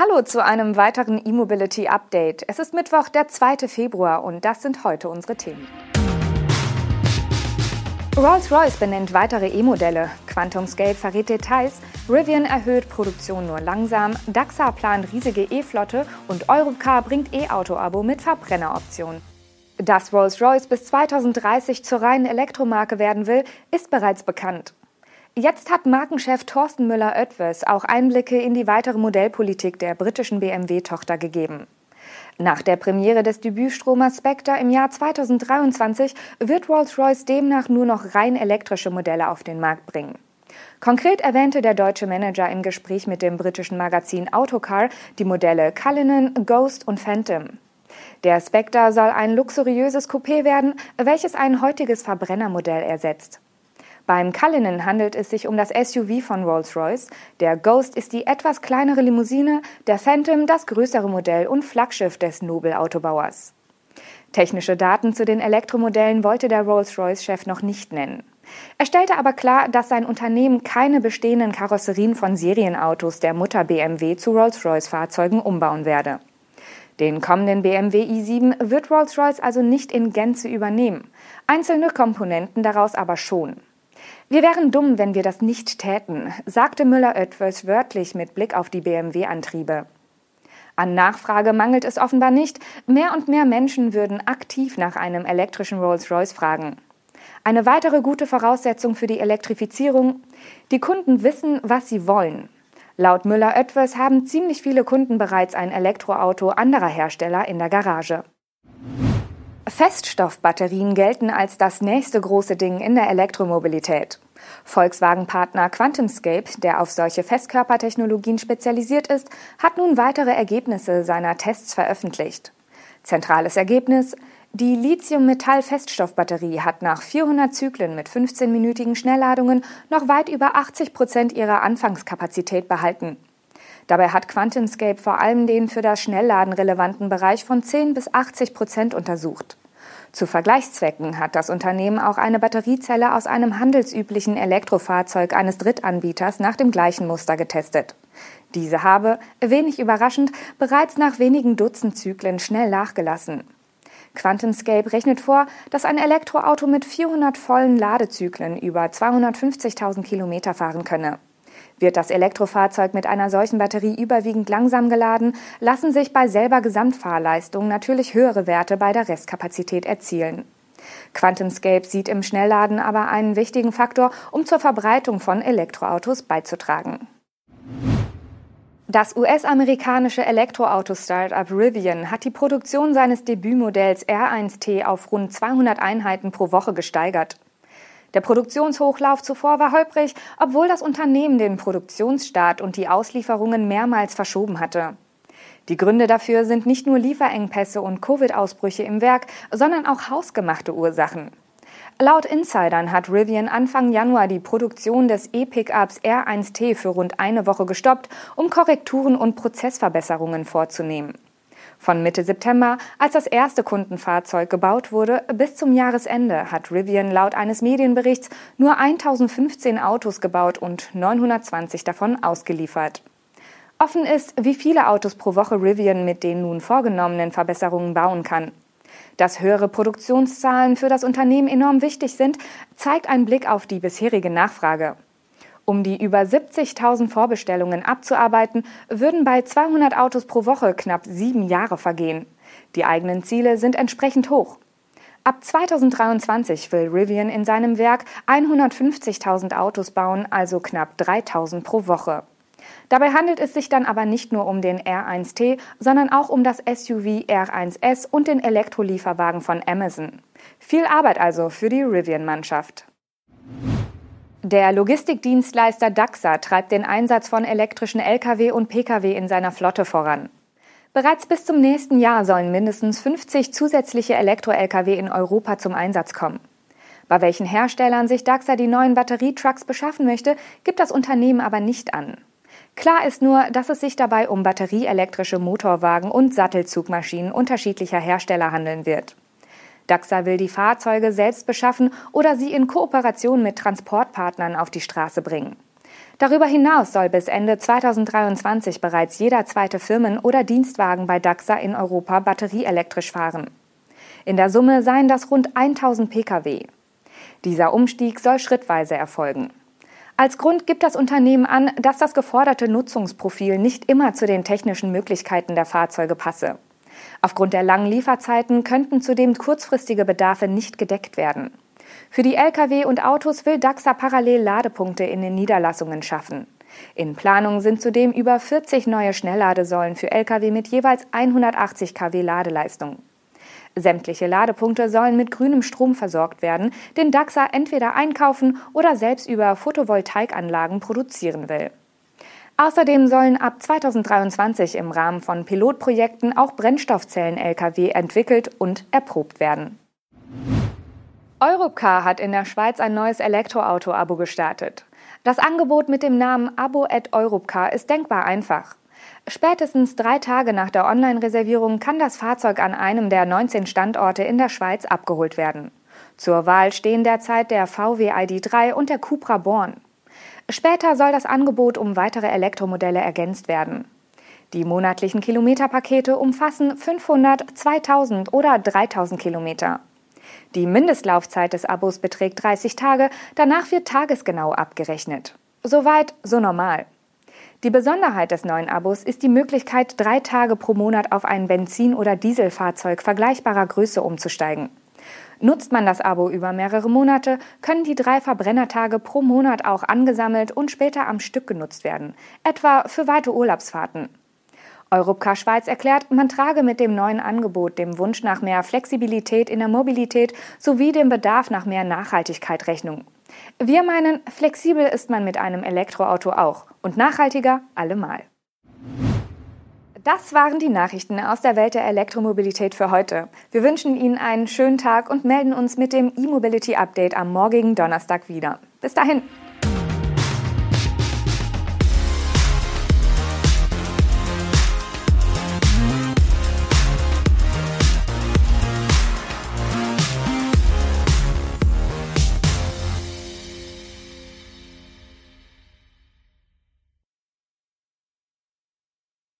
Hallo zu einem weiteren E-Mobility Update. Es ist Mittwoch, der 2. Februar und das sind heute unsere Themen. Rolls-Royce benennt weitere E-Modelle, QuantumScape verrät Details, Rivian erhöht Produktion nur langsam, Daxa plant riesige E-Flotte und Europcar bringt E-Auto-Abo mit Verbrenneroption. Dass Rolls-Royce bis 2030 zur reinen Elektromarke werden will, ist bereits bekannt. Jetzt hat Markenchef Thorsten Müller-Oetwes auch Einblicke in die weitere Modellpolitik der britischen BMW-Tochter gegeben. Nach der Premiere des Debütstromers Spectre im Jahr 2023 wird Rolls-Royce demnach nur noch rein elektrische Modelle auf den Markt bringen. Konkret erwähnte der deutsche Manager im Gespräch mit dem britischen Magazin Autocar die Modelle Cullinan, Ghost und Phantom. Der Spectre soll ein luxuriöses Coupé werden, welches ein heutiges Verbrennermodell ersetzt. Beim Cullinan handelt es sich um das SUV von Rolls-Royce. Der Ghost ist die etwas kleinere Limousine, der Phantom das größere Modell und Flaggschiff des Nobel-Autobauers. Technische Daten zu den Elektromodellen wollte der Rolls-Royce-Chef noch nicht nennen. Er stellte aber klar, dass sein Unternehmen keine bestehenden Karosserien von Serienautos der Mutter BMW zu Rolls-Royce-Fahrzeugen umbauen werde. Den kommenden BMW i7 wird Rolls-Royce also nicht in Gänze übernehmen, einzelne Komponenten daraus aber schon. Wir wären dumm, wenn wir das nicht täten, sagte Müller-Oetwes wörtlich mit Blick auf die BMW-Antriebe. An Nachfrage mangelt es offenbar nicht. Mehr und mehr Menschen würden aktiv nach einem elektrischen Rolls-Royce fragen. Eine weitere gute Voraussetzung für die Elektrifizierung. Die Kunden wissen, was sie wollen. Laut Müller-Oetwes haben ziemlich viele Kunden bereits ein Elektroauto anderer Hersteller in der Garage. Feststoffbatterien gelten als das nächste große Ding in der Elektromobilität. Volkswagen-Partner QuantumScape, der auf solche Festkörpertechnologien spezialisiert ist, hat nun weitere Ergebnisse seiner Tests veröffentlicht. Zentrales Ergebnis die Lithium-Metall-Feststoffbatterie hat nach 400 Zyklen mit 15-minütigen Schnellladungen noch weit über 80 Prozent ihrer Anfangskapazität behalten. Dabei hat QuantumScape vor allem den für das Schnellladen relevanten Bereich von 10 bis 80 Prozent untersucht. Zu Vergleichszwecken hat das Unternehmen auch eine Batteriezelle aus einem handelsüblichen Elektrofahrzeug eines Drittanbieters nach dem gleichen Muster getestet. Diese habe, wenig überraschend, bereits nach wenigen Dutzend Zyklen schnell nachgelassen. QuantumScape rechnet vor, dass ein Elektroauto mit 400 vollen Ladezyklen über 250.000 Kilometer fahren könne. Wird das Elektrofahrzeug mit einer solchen Batterie überwiegend langsam geladen, lassen sich bei selber Gesamtfahrleistung natürlich höhere Werte bei der Restkapazität erzielen. QuantumScape sieht im Schnellladen aber einen wichtigen Faktor, um zur Verbreitung von Elektroautos beizutragen. Das US-amerikanische Elektroauto-Startup Rivian hat die Produktion seines Debütmodells R1T auf rund 200 Einheiten pro Woche gesteigert. Der Produktionshochlauf zuvor war holprig, obwohl das Unternehmen den Produktionsstart und die Auslieferungen mehrmals verschoben hatte. Die Gründe dafür sind nicht nur Lieferengpässe und Covid-Ausbrüche im Werk, sondern auch hausgemachte Ursachen. Laut Insidern hat Rivian Anfang Januar die Produktion des E-Pickups R1T für rund eine Woche gestoppt, um Korrekturen und Prozessverbesserungen vorzunehmen. Von Mitte September, als das erste Kundenfahrzeug gebaut wurde, bis zum Jahresende hat Rivian laut eines Medienberichts nur 1015 Autos gebaut und 920 davon ausgeliefert. Offen ist, wie viele Autos pro Woche Rivian mit den nun vorgenommenen Verbesserungen bauen kann. Dass höhere Produktionszahlen für das Unternehmen enorm wichtig sind, zeigt ein Blick auf die bisherige Nachfrage. Um die über 70.000 Vorbestellungen abzuarbeiten, würden bei 200 Autos pro Woche knapp sieben Jahre vergehen. Die eigenen Ziele sind entsprechend hoch. Ab 2023 will Rivian in seinem Werk 150.000 Autos bauen, also knapp 3.000 pro Woche. Dabei handelt es sich dann aber nicht nur um den R1T, sondern auch um das SUV R1S und den Elektrolieferwagen von Amazon. Viel Arbeit also für die Rivian-Mannschaft. Der Logistikdienstleister DAXA treibt den Einsatz von elektrischen Lkw und Pkw in seiner Flotte voran. Bereits bis zum nächsten Jahr sollen mindestens 50 zusätzliche Elektro-Lkw in Europa zum Einsatz kommen. Bei welchen Herstellern sich DAXA die neuen Batterietrucks beschaffen möchte, gibt das Unternehmen aber nicht an. Klar ist nur, dass es sich dabei um batterieelektrische Motorwagen und Sattelzugmaschinen unterschiedlicher Hersteller handeln wird. DAXA will die Fahrzeuge selbst beschaffen oder sie in Kooperation mit Transportpartnern auf die Straße bringen. Darüber hinaus soll bis Ende 2023 bereits jeder zweite Firmen- oder Dienstwagen bei DAXA in Europa batterieelektrisch fahren. In der Summe seien das rund 1000 Pkw. Dieser Umstieg soll schrittweise erfolgen. Als Grund gibt das Unternehmen an, dass das geforderte Nutzungsprofil nicht immer zu den technischen Möglichkeiten der Fahrzeuge passe. Aufgrund der langen Lieferzeiten könnten zudem kurzfristige Bedarfe nicht gedeckt werden. Für die Lkw und Autos will DAXA parallel Ladepunkte in den Niederlassungen schaffen. In Planung sind zudem über 40 neue Schnellladesäulen für Lkw mit jeweils 180 kW Ladeleistung. Sämtliche Ladepunkte sollen mit grünem Strom versorgt werden, den DAXA entweder einkaufen oder selbst über Photovoltaikanlagen produzieren will. Außerdem sollen ab 2023 im Rahmen von Pilotprojekten auch Brennstoffzellen-Lkw entwickelt und erprobt werden. Europcar hat in der Schweiz ein neues Elektroauto-Abo gestartet. Das Angebot mit dem Namen Abo at Europcar ist denkbar einfach. Spätestens drei Tage nach der Online-Reservierung kann das Fahrzeug an einem der 19 Standorte in der Schweiz abgeholt werden. Zur Wahl stehen derzeit der VW ID3 und der Cupra Born. Später soll das Angebot um weitere Elektromodelle ergänzt werden. Die monatlichen Kilometerpakete umfassen 500, 2000 oder 3000 Kilometer. Die Mindestlaufzeit des Abos beträgt 30 Tage, danach wird tagesgenau abgerechnet. Soweit, so normal. Die Besonderheit des neuen Abos ist die Möglichkeit, drei Tage pro Monat auf ein Benzin- oder Dieselfahrzeug vergleichbarer Größe umzusteigen. Nutzt man das Abo über mehrere Monate, können die drei Verbrennertage pro Monat auch angesammelt und später am Stück genutzt werden, etwa für weite Urlaubsfahrten. Europcar Schweiz erklärt, man trage mit dem neuen Angebot dem Wunsch nach mehr Flexibilität in der Mobilität sowie dem Bedarf nach mehr Nachhaltigkeit Rechnung. Wir meinen, flexibel ist man mit einem Elektroauto auch und nachhaltiger allemal. Das waren die Nachrichten aus der Welt der Elektromobilität für heute. Wir wünschen Ihnen einen schönen Tag und melden uns mit dem E-Mobility Update am morgigen Donnerstag wieder. Bis dahin.